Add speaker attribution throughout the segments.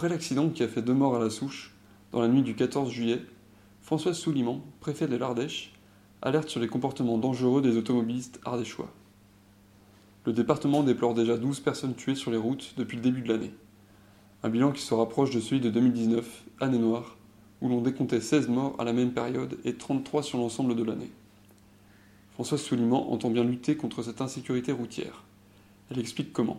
Speaker 1: Après l'accident qui a fait deux morts à la souche, dans la nuit du 14 juillet, Françoise Souliman, préfet de l'Ardèche, alerte sur les comportements dangereux des automobilistes ardéchois. Le département déplore déjà 12 personnes tuées sur les routes depuis le début de l'année. Un bilan qui se rapproche de celui de 2019, année noire, où l'on décomptait 16 morts à la même période et 33 sur l'ensemble de l'année. Françoise Souliman entend bien lutter contre cette insécurité routière. Elle explique comment.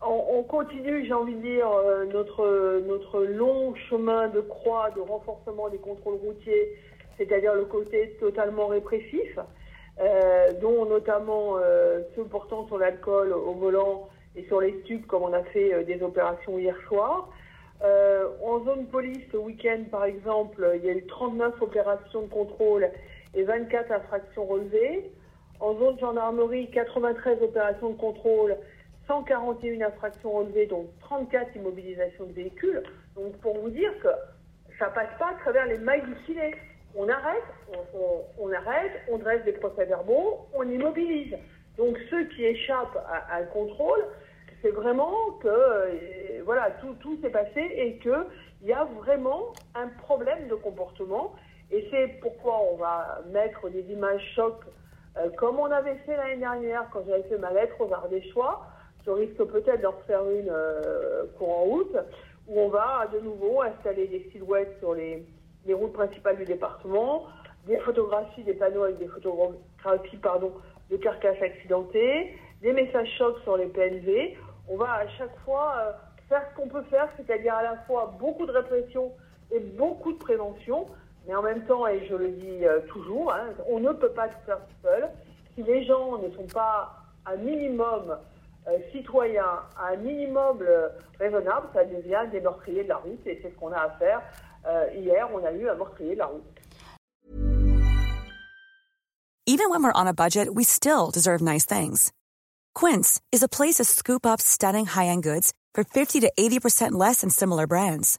Speaker 2: On, on continue, j'ai envie de dire, euh, notre, long chemin de croix de renforcement des contrôles routiers, c'est-à-dire le côté totalement répressif, euh, dont notamment euh, ceux portant sur l'alcool au volant et sur les stupes, comme on a fait euh, des opérations hier soir. En zone police, ce week-end, par exemple, il y a eu 39 opérations de contrôle et 24 infractions relevées. En zone gendarmerie, 93 opérations de contrôle, 141 infractions relevées, donc 34 immobilisations de véhicules. Donc pour vous dire que ça passe pas à travers les mailles du filet. On arrête, on, arrête, on dresse des procès-verbaux, on immobilise. Donc ceux qui échappent à, à un contrôle, c'est vraiment que euh, voilà tout, tout s'est passé et que il y a vraiment un problème de comportement. Et c'est pourquoi on va mettre des images chocs euh, comme on avait fait l'année dernière quand j'avais fait ma lettre aux Ardéchois. Je risque peut-être d'en refaire une euh, courant août où on va de nouveau installer des silhouettes sur les, routes principales du département, des photographies, des panneaux avec des photographies pardon, de carcasses accidentées, des messages chocs sur les PNV. On va à chaque fois euh, faire ce qu'on peut faire, c'est-à-dire à la fois beaucoup de répression et beaucoup de prévention, mais en même temps, et je le dis euh, toujours, hein, on ne peut pas tout faire tout seul. Si les gens ne sont pas un minimum euh, un minimum euh, raisonnable, ça devient des meurtriers de la route, et c'est ce qu'on a à faire. Euh, hier, on a eu un meurtrier de la route.
Speaker 3: Even when we're on a budget, we still deserve nice things. Quince is a place to scoop up stunning high-end goods for 50 to 80% less than similar brands.